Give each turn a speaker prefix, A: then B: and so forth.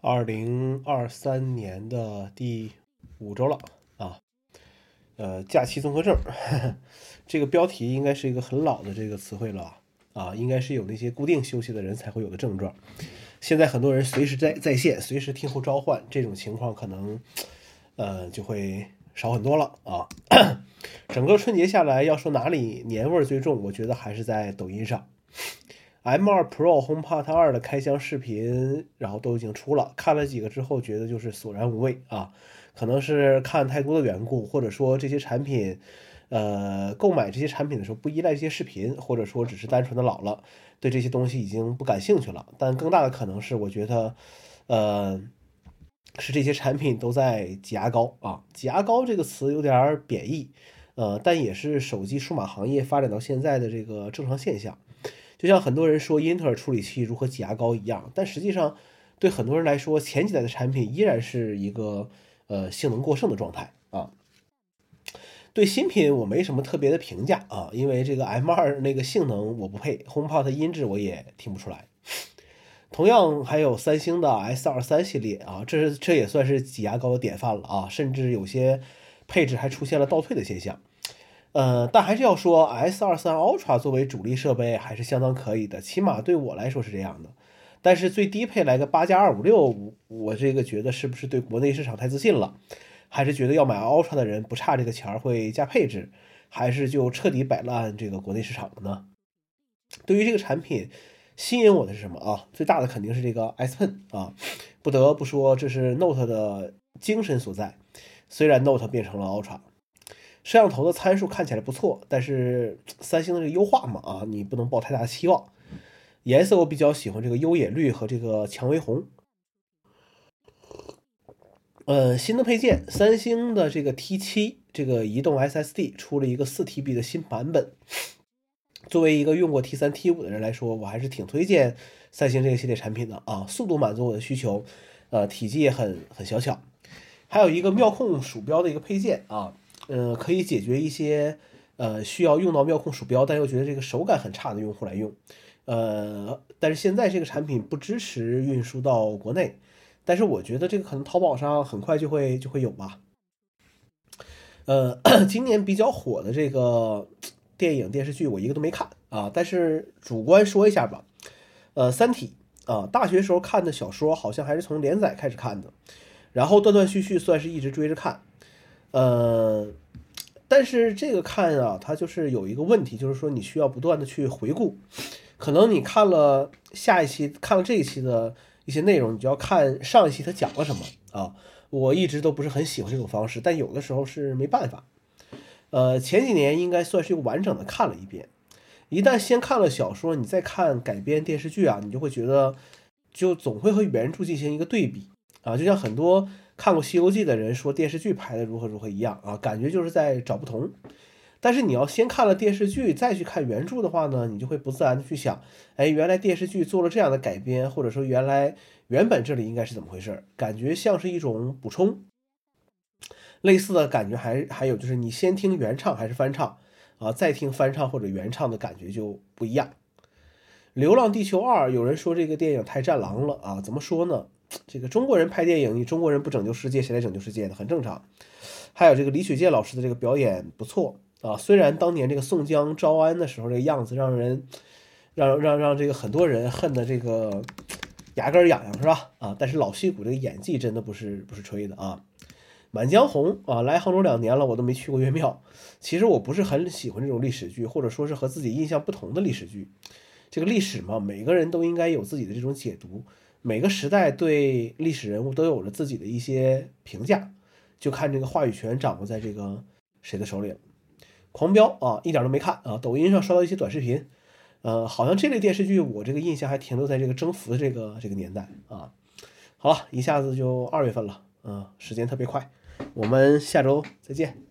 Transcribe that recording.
A: 二零二三年的第五周了啊，呃，假期综合症，这个标题应该是一个很老的这个词汇了啊，应该是有那些固定休息的人才会有的症状。现在很多人随时在在线，随时听候召唤，这种情况可能呃就会少很多了啊。整个春节下来，要说哪里年味儿最重，我觉得还是在抖音上。M2 Pro HomePod 2的开箱视频，然后都已经出了，看了几个之后，觉得就是索然无味啊。可能是看太多的缘故，或者说这些产品，呃，购买这些产品的时候不依赖这些视频，或者说只是单纯的老了，对这些东西已经不感兴趣了。但更大的可能是，我觉得，呃，是这些产品都在挤牙膏啊。挤牙膏这个词有点贬义，呃，但也是手机数码行业发展到现在的这个正常现象。就像很多人说英特尔处理器如何挤牙膏一样，但实际上对很多人来说，前几代的产品依然是一个呃性能过剩的状态啊。对新品我没什么特别的评价啊，因为这个 M2 那个性能我不配，HomePod 音质我也听不出来。同样还有三星的 S23 系列啊，这是这也算是挤牙膏的典范了啊，甚至有些配置还出现了倒退的现象。呃，但还是要说，S 二三 Ultra 作为主力设备还是相当可以的，起码对我来说是这样的。但是最低配来个八加二五六，我这个觉得是不是对国内市场太自信了？还是觉得要买 Ultra 的人不差这个钱儿会加配置？还是就彻底摆烂这个国内市场了呢？对于这个产品吸引我的是什么啊？最大的肯定是这个 S Pen 啊，不得不说这是 Note 的精神所在。虽然 Note 变成了 Ultra。摄像头的参数看起来不错，但是三星的这个优化嘛，啊，你不能抱太大的期望。颜色我比较喜欢这个优野绿和这个蔷薇红。呃，新的配件，三星的这个 T7 这个移动 SSD 出了一个 4TB 的新版本。作为一个用过 T3、T5 的人来说，我还是挺推荐三星这个系列产品的啊，速度满足我的需求，呃，体积也很很小巧。还有一个妙控鼠标的一个配件啊。呃，可以解决一些呃需要用到妙控鼠标，但又觉得这个手感很差的用户来用。呃，但是现在这个产品不支持运输到国内，但是我觉得这个可能淘宝上很快就会就会有吧。呃，今年比较火的这个电影电视剧我一个都没看啊，但是主观说一下吧。呃，《三体》啊，大学时候看的小说，好像还是从连载开始看的，然后断断续续算是一直追着看。呃，但是这个看啊，它就是有一个问题，就是说你需要不断的去回顾，可能你看了下一期，看了这一期的一些内容，你就要看上一期他讲了什么啊。我一直都不是很喜欢这种方式，但有的时候是没办法。呃，前几年应该算是完整的看了一遍，一旦先看了小说，你再看改编电视剧啊，你就会觉得就总会和原著进行一个对比啊，就像很多。看过《西游记》的人说电视剧拍的如何如何一样啊，感觉就是在找不同。但是你要先看了电视剧再去看原著的话呢，你就会不自然的去想，哎，原来电视剧做了这样的改编，或者说原来原本这里应该是怎么回事？感觉像是一种补充。类似的感觉还还有就是你先听原唱还是翻唱啊，再听翻唱或者原唱的感觉就不一样。《流浪地球二》有人说这个电影太战狼了啊，怎么说呢？这个中国人拍电影，你中国人不拯救世界，谁来拯救世界呢？很正常。还有这个李雪健老师的这个表演不错啊，虽然当年这个宋江招安的时候这个样子让人让让让这个很多人恨的这个牙根痒痒是吧？啊，但是老戏骨这个演技真的不是不是吹的啊。满江红啊，来杭州两年了，我都没去过岳庙。其实我不是很喜欢这种历史剧，或者说是和自己印象不同的历史剧。这个历史嘛，每个人都应该有自己的这种解读。每个时代对历史人物都有着自己的一些评价，就看这个话语权掌握在这个谁的手里了。狂飙啊，一点都没看啊，抖音上刷到一些短视频，呃，好像这类电视剧我这个印象还停留在这个征服的这个这个年代啊。好了，一下子就二月份了，嗯，时间特别快，我们下周再见。